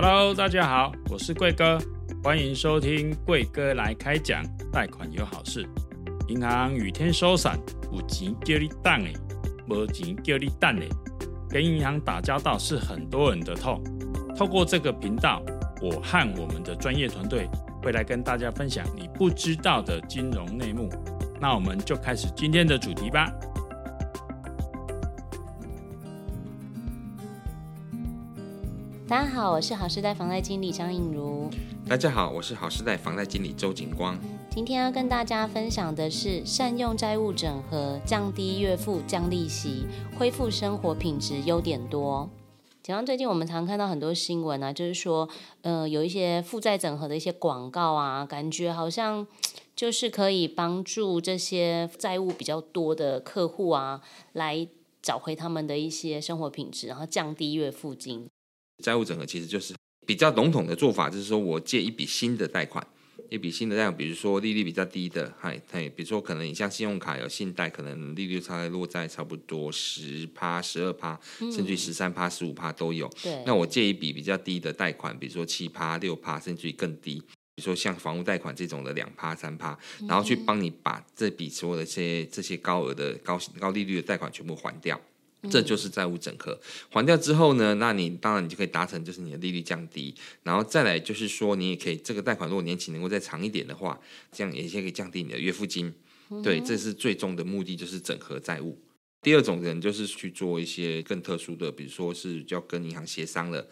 Hello，大家好，我是贵哥，欢迎收听贵哥来开讲，贷款有好事。银行雨天收伞，有钱叫你等诶，没钱叫你等诶。跟银行打交道是很多人的痛。透过这个频道，我和我们的专业团队会来跟大家分享你不知道的金融内幕。那我们就开始今天的主题吧。大家好，我是好时代房贷经理张映如。大家好，我是好时代房贷经理周景光。今天要跟大家分享的是善用债务整合，降低月付、降利息，恢复生活品质，优点多。景光，最近我们常看到很多新闻啊，就是说，呃，有一些负债整合的一些广告啊，感觉好像 就是可以帮助这些债务比较多的客户啊，来找回他们的一些生活品质，然后降低月付金。债务整合其实就是比较笼统的做法，就是说我借一笔新的贷款，一笔新的贷款，比如说利率比较低的，嗨，嗨，比如说可能你像信用卡有信贷，可能利率差落在差不多十趴、十二趴，甚至于十三趴、十五趴都有。对。那我借一笔比较低的贷款，比如说七趴、六趴，甚至于更低，比如说像房屋贷款这种的两趴、三趴，然后去帮你把这笔所有的这些这些高额的高高利率的贷款全部还掉。这就是债务整合，还掉之后呢，那你当然你就可以达成，就是你的利率降低，然后再来就是说，你也可以这个贷款如果年期能够再长一点的话，这样也先可以降低你的月付金。对，这是最终的目的，就是整合债务。第二种人就是去做一些更特殊的，比如说是要跟银行协商了。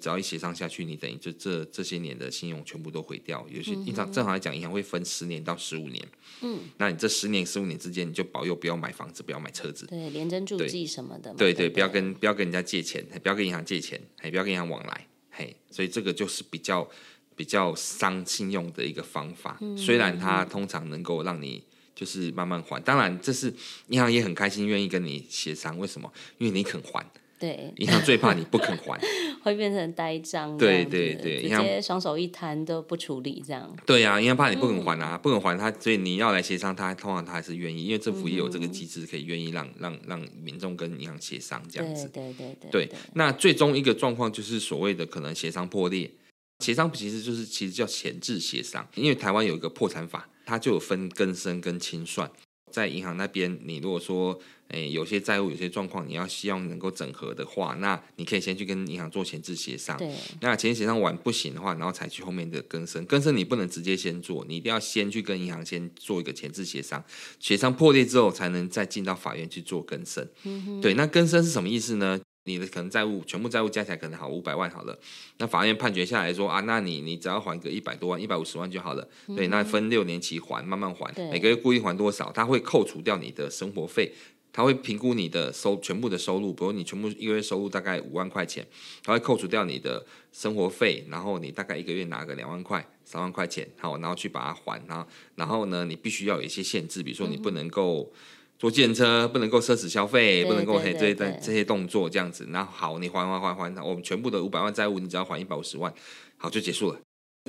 只要一协商下去，你等于就这这些年的信用全部都毁掉。有些银行正常来讲，银行会分十年到十五年。嗯，那你这十年十五年之间，你就保佑不要买房子，不要买车子。对，联征助记什么的。对对，对，不要跟不要跟人家借钱，不要跟银行借钱，还不要跟银行往来。嘿，所以这个就是比较比较伤信用的一个方法。嗯，虽然它通常能够让你就是慢慢还，当然这是银行也很开心，愿意跟你协商。为什么？因为你肯还。对，银行最怕你不肯还，会变成呆账。对对对，直接双手一摊都不处理这样。对呀、啊，银行怕你不肯还啊，嗯、不肯还他，所以你要来协商，他通常他还是愿意，因为政府也有这个机制，可以愿意让、嗯、让让民众跟银行协商这样子。对对对对，对。对，那最终一个状况就是所谓的可能协商破裂，协商其实就是其实叫前置协商，因为台湾有一个破产法，它就有分更生跟清算。在银行那边，你如果说，诶、欸，有些债务、有些状况，你要希望能够整合的话，那你可以先去跟银行做前置协商。对。那前置协商完不行的话，然后才去后面的更生。更生你不能直接先做，你一定要先去跟银行先做一个前置协商。协商破裂之后，才能再进到法院去做更生。嗯。对，那更生是什么意思呢？你的可能债务全部债务加起来可能好五百万好了，那法院判决下来说啊，那你你只要还个一百多万、一百五十万就好了。嗯、对，那分六年期还，慢慢还，每个月固定还多少，他会扣除掉你的生活费，他会评估你的收全部的收入，比如你全部一个月收入大概五万块钱，他会扣除掉你的生活费，然后你大概一个月拿个两万块、三万块钱，好，然后去把它还，然后然后呢，你必须要有一些限制，比如说你不能够。坐电车不能够奢侈消费，不能够嘿这些这些动作这样子。那好，你还还还还，我们全部的五百万债务，你只要还一百五十万，好就结束了。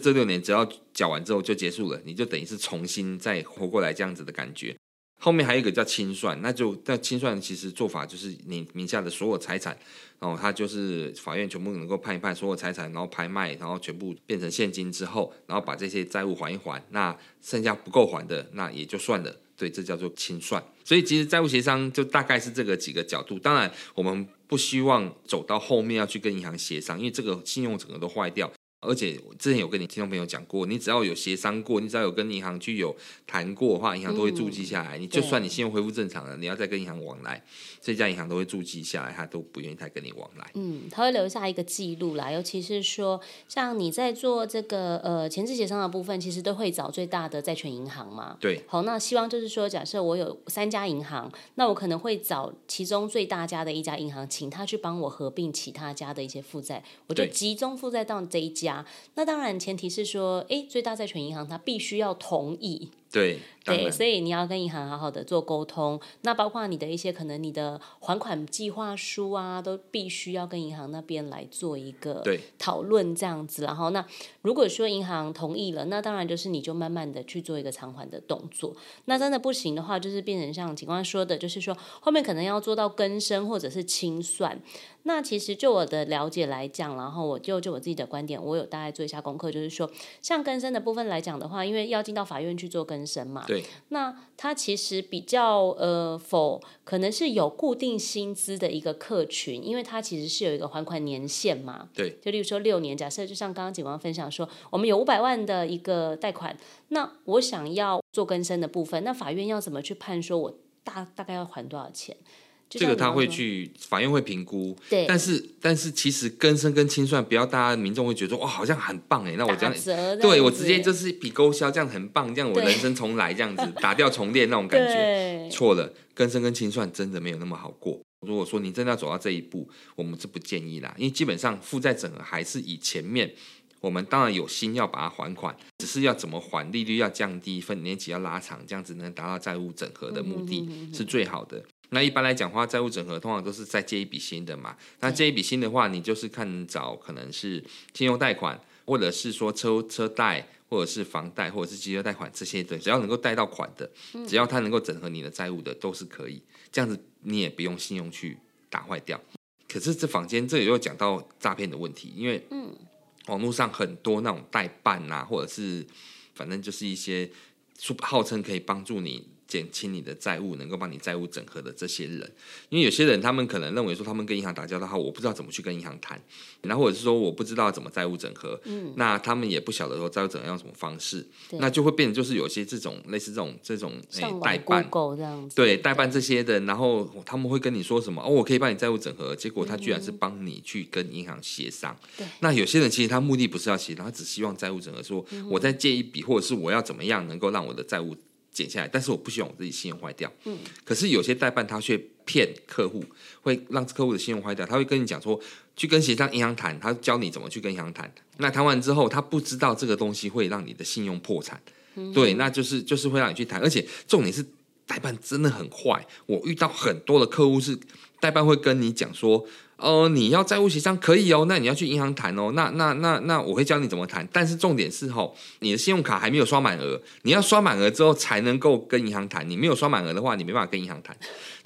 这六年只要缴完之后就结束了，你就等于是重新再活过来这样子的感觉。后面还有一个叫清算，那就那清算其实做法就是你名下的所有财产，然后他就是法院全部能够判一判所有财产，然后拍卖，然后全部变成现金之后，然后把这些债务还一还，那剩下不够还的那也就算了。对，这叫做清算。所以其实债务协商就大概是这个几个角度。当然，我们不希望走到后面要去跟银行协商，因为这个信用整个都坏掉。而且之前有跟你听众朋友讲过，你只要有协商过，你只要有跟银行去有谈过的话，银行都会注记下来。嗯、你就算你信用恢复正常了，你要再跟银行往来，这家银行都会注记下来，他都不愿意再跟你往来。嗯，他会留下一个记录啦。尤其是说，像你在做这个呃前置协商的部分，其实都会找最大的债权银行嘛。对。好，那希望就是说，假设我有三家银行，那我可能会找其中最大家的一家银行，请他去帮我合并其他家的一些负债，我就集中负债到这一家。那当然，前提是说，哎，最大债权银行它必须要同意。对对，所以你要跟银行好好的做沟通。那包括你的一些可能你的还款计划书啊，都必须要跟银行那边来做一个讨论这样子。然后那如果说银行同意了，那当然就是你就慢慢的去做一个偿还的动作。那真的不行的话，就是变成像警官说的，就是说后面可能要做到更生或者是清算。那其实就我的了解来讲，然后我就就我自己的观点，我有大概做一下功课，就是说，像更生的部分来讲的话，因为要进到法院去做更生嘛，对，那他其实比较呃否可能是有固定薪资的一个客群，因为它其实是有一个还款年限嘛，对，就例如说六年，假设就像刚刚警方分享说，我们有五百万的一个贷款，那我想要做更生的部分，那法院要怎么去判说我大大概要还多少钱？这个他会去法院会评估，对，但是但是其实更生跟清算，不要大家民众会觉得说哇好像很棒哎，那我这样，这样对我直接就是一笔勾销，这样很棒，这样我人生重来这样子 打掉重练那种感觉，错了，更生跟清算真的没有那么好过。如果说你真的要走到这一步，我们是不建议啦，因为基本上负债整合还是以前面我们当然有心要把它还款，只是要怎么还，利率要降低，分年期要拉长，这样子能达到债务整合的目的是最好的。那一般来讲的话，债务整合通常都是再借一笔新的嘛。那借一笔新的话，你就是看找可能是信用贷款，或者是说车车贷，或者是房贷，或者是机车贷款这些的，只要能够贷到款的，只要它能够整合你的债务的，都是可以。这样子你也不用信用去打坏掉。可是这房间这里又讲到诈骗的问题，因为网络上很多那种代办啊，或者是反正就是一些号称可以帮助你。减轻你的债务，能够帮你债务整合的这些人，因为有些人他们可能认为说，他们跟银行打交道，我不知道怎么去跟银行谈，然后或者是说我不知道怎么债务整合，嗯，那他们也不晓得说债务整合用什么方式，那就会变成就是有些这种类似这种这种诶代办这样子，对代办这些的，然后他们会跟你说什么？哦，我可以帮你债务整合，结果他居然是帮你去跟银行协商，对，那有些人其实他目的不是要协商，他只希望债务整合，说我再借一笔，或者是我要怎么样能够让我的债务。减下来，但是我不希望我自己信用坏掉。嗯，可是有些代办他却骗客户，会让客户的信用坏掉。他会跟你讲说，去跟协商银行谈，他教你怎么去跟银行谈。那谈完之后，他不知道这个东西会让你的信用破产。嗯，对，那就是就是会让你去谈，而且重点是代办真的很坏。我遇到很多的客户是代办会跟你讲说。哦，你要债务协商可以哦，那你要去银行谈哦，那那那那我会教你怎么谈，但是重点是吼，你的信用卡还没有刷满额，你要刷满额之后才能够跟银行谈，你没有刷满额的话，你没办法跟银行谈。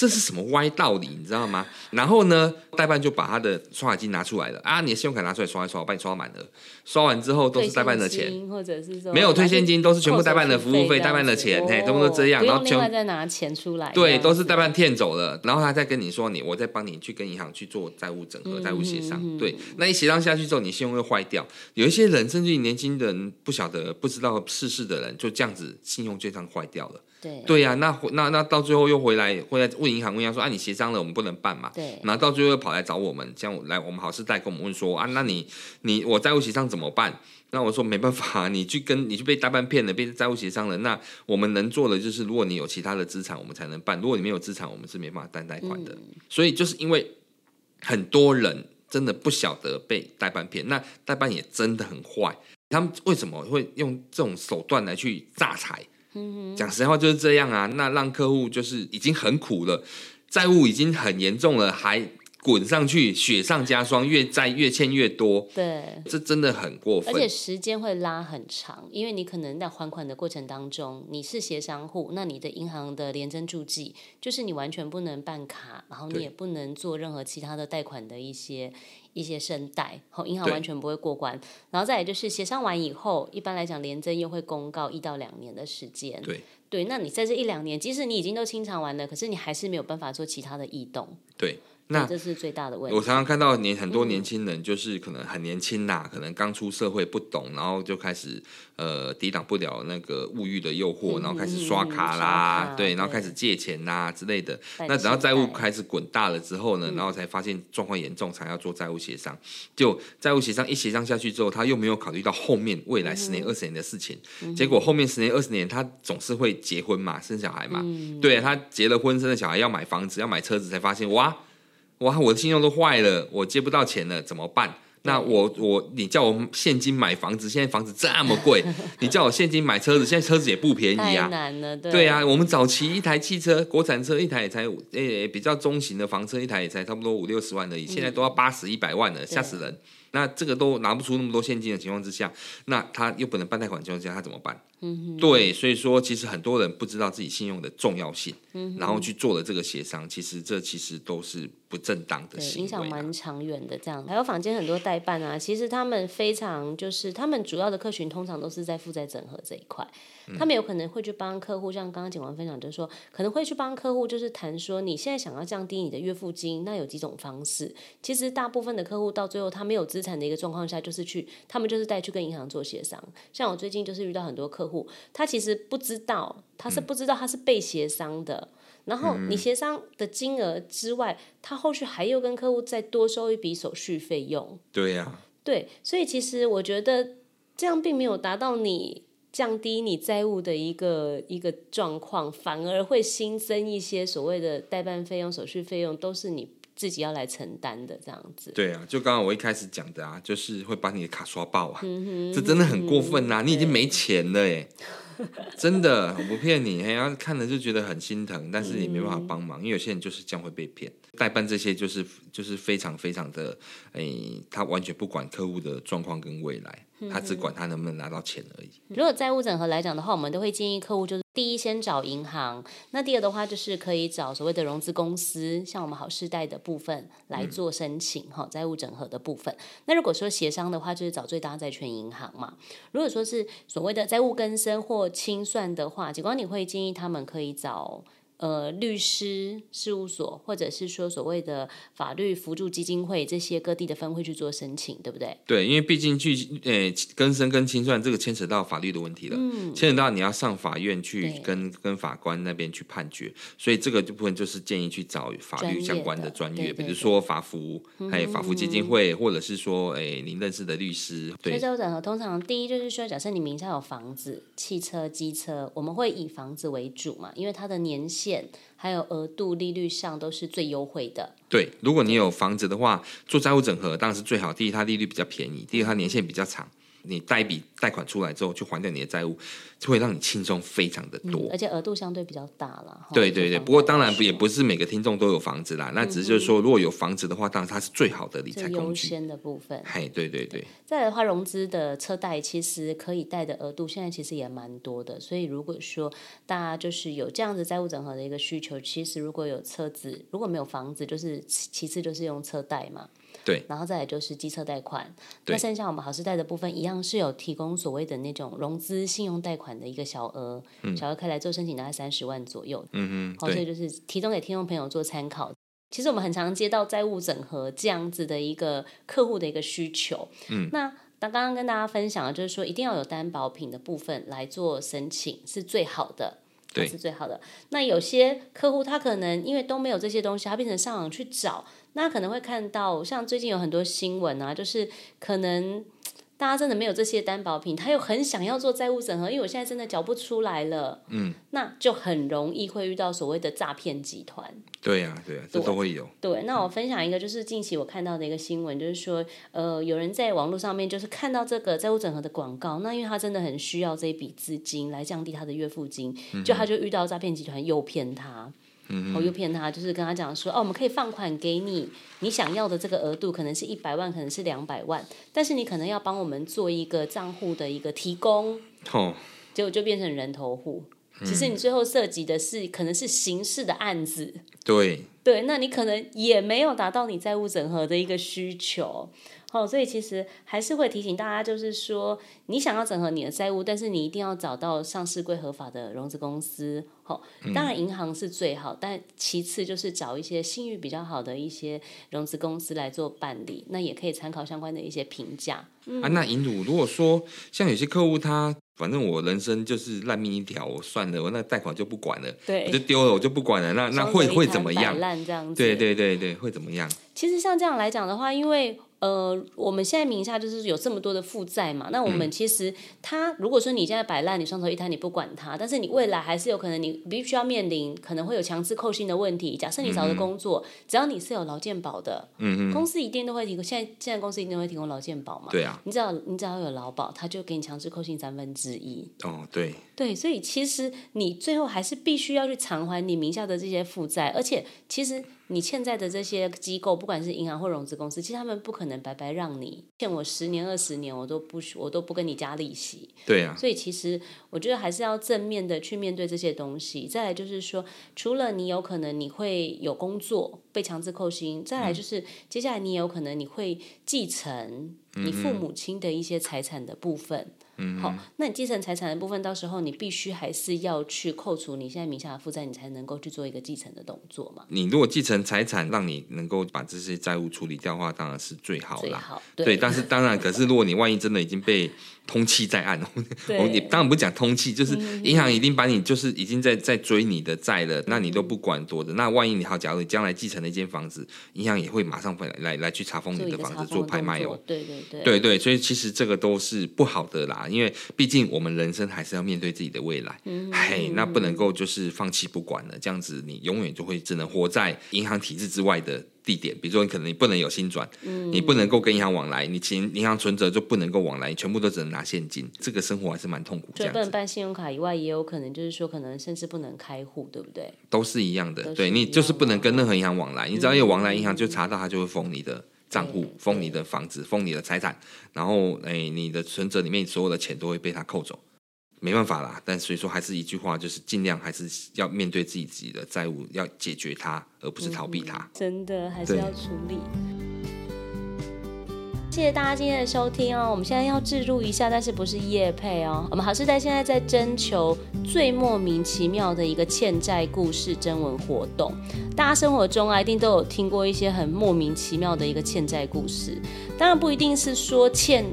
这是什么歪道理，你知道吗？然后呢，代办就把他的刷卡机拿出来了啊，你的信用卡拿出来刷一刷，我帮你刷满额。刷完之后都是代办的钱，或者是说没有退现金，都是全部代办的服务费、代办的钱，嘿，都都这样。然后另外再拿钱出来，对，都是代办骗走了。然后他再跟你说，你我再帮你去跟银行去做债务整合、债务协商。对，那一协商下去之后，你信用又坏掉。有一些人甚至于年轻人不晓得、不知道世事的人，就这样子信用就这样坏掉了。对对呀、啊，那那那到最后又回来，回来问银行，问银行说啊，你协商了，我们不能办嘛。对，然后到最后又跑来找我们，这样来我们好事贷跟我们问说啊，那你你我债务协商怎么办？那我说没办法，你去跟你去被代办骗了，被债务协商了，那我们能做的就是，如果你有其他的资产，我们才能办；如果你没有资产，我们是没办法担贷款的。嗯、所以就是因为很多人真的不晓得被代办骗，那代办也真的很坏，他们为什么会用这种手段来去诈财？讲实话就是这样啊，那让客户就是已经很苦了，债务已经很严重了，还滚上去，雪上加霜，越债越欠越多。对，这真的很过分，而且时间会拉很长，因为你可能在还款的过程当中，你是协商户，那你的银行的廉征助记就是你完全不能办卡，然后你也不能做任何其他的贷款的一些。一些申贷，好，银行完全不会过关。然后再来就是协商完以后，一般来讲，廉征又会公告一到两年的时间。对，对，那你在这一两年，即使你已经都清偿完了，可是你还是没有办法做其他的异动。对。那这是最大的问题。我常常看到年很多年轻人，就是可能很年轻呐，可能刚出社会不懂，然后就开始呃抵挡不了那个物欲的诱惑，然后开始刷卡啦，对，然后开始借钱呐之类的。那等到债务开始滚大了之后呢，然后才发现状况严重，才要做债务协商。就债务协商一协商下去之后，他又没有考虑到后面未来十年、二十年的事情。结果后面十年、二十年，他总是会结婚嘛，生小孩嘛。对，他结了婚，生了小孩，要买房子，要买车子，才发现哇。哇，我的信用都坏了，我借不到钱了，怎么办？那我我你叫我现金买房子，现在房子这么贵，你叫我现金买车子，现在车子也不便宜啊。太难了，对。对啊，我们早期一台汽车，国产车一台也才诶、欸、比较中型的房车一台也才差不多五六十万而已，现在都要八十一百万了，吓死人。那这个都拿不出那么多现金的情况之下，那他又不能办贷款情况之下，他怎么办？嗯，对，所以说其实很多人不知道自己信用的重要性，嗯，然后去做了这个协商，其实这其实都是不正当的行为，啊，影响蛮长远的。这样还有坊间很多代办啊，其实他们非常就是他们主要的客群通常都是在负债整合这一块，嗯，他们有可能会去帮客户，像刚刚警官分享，就是说可能会去帮客户，就是谈说你现在想要降低你的月付金，那有几种方式。其实大部分的客户到最后他没有资产的一个状况下，就是去他们就是带去跟银行做协商。像我最近就是遇到很多客户，他其实不知道，他是不知道他是被协商的。嗯、然后你协商的金额之外，他后续还要跟客户再多收一笔手续费用。对呀、啊，对，所以其实我觉得这样并没有达到你降低你债务的一个一个状况，反而会新增一些所谓的代办费用、手续费用，都是你。自己要来承担的这样子，对啊，就刚刚我一开始讲的啊，就是会把你的卡刷爆啊，嗯、这真的很过分呐、啊嗯！你已经没钱了耶，真的，我不骗你，然后看了就觉得很心疼，但是你没办法帮忙、嗯，因为有些人就是这样会被骗。代办这些就是就是非常非常的，哎，他完全不管客户的状况跟未来。他只管他能不能拿到钱而已。如果债务整合来讲的话，我们都会建议客户就是第一先找银行，那第二的话就是可以找所谓的融资公司，像我们好世代的部分来做申请哈，债务整合的部分。那如果说协商的话，就是找最大债权银行嘛。如果说是所谓的债务更生或清算的话，警官你会建议他们可以找。呃，律师事务所，或者是说所谓的法律辅助基金会，这些各地的分会去做申请，对不对？对，因为毕竟去呃更生跟清算这个牵扯到法律的问题了，嗯，牵扯到你要上法院去跟跟法官那边去判决，所以这个部分就是建议去找法律相关的专业，比如说法服，还有法服基金会，或者是说哎您认识的律师。对，所以债务整合通常第一就是说，假设你名下有房子、汽车、机车，我们会以房子为主嘛，因为它的年限。还有额度、利率上都是最优惠的。对，如果你有房子的话，做债务整合当然是最好。第一，它利率比较便宜；第二，它年限比较长。你贷一笔贷款出来之后，去还掉你的债务，就会让你轻松非常的多，嗯、而且额度相对比较大了。对对对，不过当然也不是每个听众都有房子啦，那只是就是说，如果有房子的话，当然它是最好的理财工具。优先的部分，嘿，对对对。再来的话，融资的车贷其实可以贷的额度，现在其实也蛮多的。所以如果说大家就是有这样子债务整合的一个需求，其实如果有车子，如果没有房子，就是其次就是用车贷嘛。对，然后再来就是机车贷款，那剩下我们好事贷的部分一样是有提供所谓的那种融资信用贷款的一个小额，嗯、小额可以来做申请，大概三十万左右。嗯嗯，好，所以就是提供给听众朋友做参考。其实我们很常接到债务整合这样子的一个客户的一个需求。嗯，那刚刚跟大家分享的就是说，一定要有担保品的部分来做申请是最好的，对，是最好的。那有些客户他可能因为都没有这些东西，他变成上网去找。那可能会看到，像最近有很多新闻啊，就是可能大家真的没有这些担保品，他又很想要做债务整合，因为我现在真的缴不出来了，嗯，那就很容易会遇到所谓的诈骗集团。对呀、啊，对呀、啊，这都会有。对，那我分享一个，就是近期我看到的一个新闻，就是说，呃，有人在网络上面就是看到这个债务整合的广告，那因为他真的很需要这一笔资金来降低他的月付金，就他就遇到诈骗集团诱骗他。嗯，我又骗他，就是跟他讲说，哦，我们可以放款给你，你想要的这个额度可能是一百万，可能是两百万，但是你可能要帮我们做一个账户的一个提供，哦，结果就变成人头户，其实你最后涉及的是可能是刑事的案子，对，对，那你可能也没有达到你债务整合的一个需求。哦，所以其实还是会提醒大家，就是说，你想要整合你的债务，但是你一定要找到上市柜合法的融资公司。哦，当然银行是最好，嗯，但其次就是找一些信誉比较好的一些融资公司来做办理，那也可以参考相关的一些评价。啊，那银主如果说像有些客户他，反正我人生就是烂命一条，我算了，我那贷款就不管了，对，我就丢了，我就不管了。那那会会怎么样？烂这样子。对对对对，会怎么样？其实像这样来讲的话，因为呃，我们现在名下就是有这么多的负债嘛，那我们其实他如果说你现在摆烂，你双手一摊，你不管他，但是你未来还是有可能你必须要面临可能会有强制扣薪的问题。假设你找的工作，嗯、只要你是有劳健保的，公司一定都会提供。现在现在公司一定会提供劳健保嘛？对啊，你只要你只要有劳保，他就给你强制扣薪三分之一。哦，对。对，所以其实你最后还是必须要去偿还你名下的这些负债，而且其实你欠债的这些机构，不管是银行或融资公司，其实他们不可能白白让你欠我十年二十年，我都不我都不跟你加利息。对啊，所以其实我觉得还是要正面的去面对这些东西。再来就是说，除了你有可能你会有工作被强制扣薪，再来就是接下来你有可能你会继承你父母亲的一些财产的部分。嗯，好，那你继承财产的部分，到时候你必须还是要去扣除你现在名下的负债，你才能够去做一个继承的动作嘛。你如果继承财产，让你能够把这些债务处理掉的话，当然是最好啦。对，对，但是当然，可是如果你万一真的已经被通缉在案，我你 当然不讲通缉，就是银行已经把你就是已经在在追你的债了，嗯，那你都不管多的，那万一你好，假如你将来继承了一间房子，银行也会马上回来来来去查封你的房子做，做拍卖哦。对对对，对对，所以其实这个都是不好的啦，因为毕竟我们人生还是要面对自己的未来，嗯，嘿，那不能够就是放弃不管了，这样子你永远就会只能活在银行体制之外的。地点，比如说你可能你不能有薪转，嗯，你不能够跟银行往来，你钱银行存折就不能够往来，你全部都只能拿现金，这个生活还是蛮痛苦。所以不能办信用卡以外，也有可能就是说，可能甚至不能开户，对不对？都是一样的，样对你就是不能跟任何银行往来，嗯，你只要有往来，银行就查到，他就会封你的账户，封你的房子，封你的财产，然后哎，你的存折里面所有的钱都会被他扣走。没办法啦，但所以说还是一句话，就是尽量还是要面对自己自己的债务，要解决它，而不是逃避它。嗯、真的还是要处理。谢谢大家今天的收听哦。我们现在要置入一下，但是不是业配哦。我们好事贷现在在征求最莫名其妙的一个欠债故事征文活动。大家生活中啊，一定都有听过一些很莫名其妙的一个欠债故事。当然不一定是说欠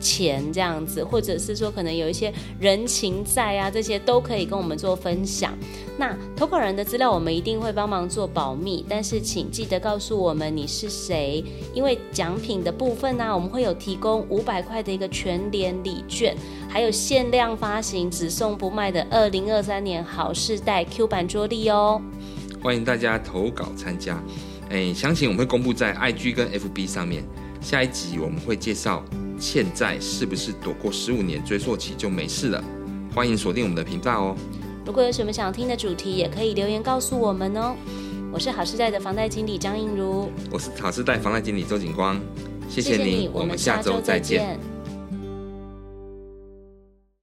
钱这样子，或者是说可能有一些人情债啊，这些都可以跟我们做分享。那投稿人的资料我们一定会帮忙做保密，但是请记得告诉我们你是谁，因为奖品的部分呢、啊，我们会有提供五百块的一个全联礼券，还有限量发行只送不卖的二零二三年好事代 Q 版桌历哦。欢迎大家投稿参加，哎，详情我们会公布在 IG 跟 FB 上面。下一集我们会介绍欠债是不是躲过十五年追溯期就没事了？欢迎锁定我们的频道哦。如果有什么想听的主题，也可以留言告诉我们哦。我是好事贷的房贷经理张映如，我是好事贷房贷经理周景光，谢谢你，我们下周再见。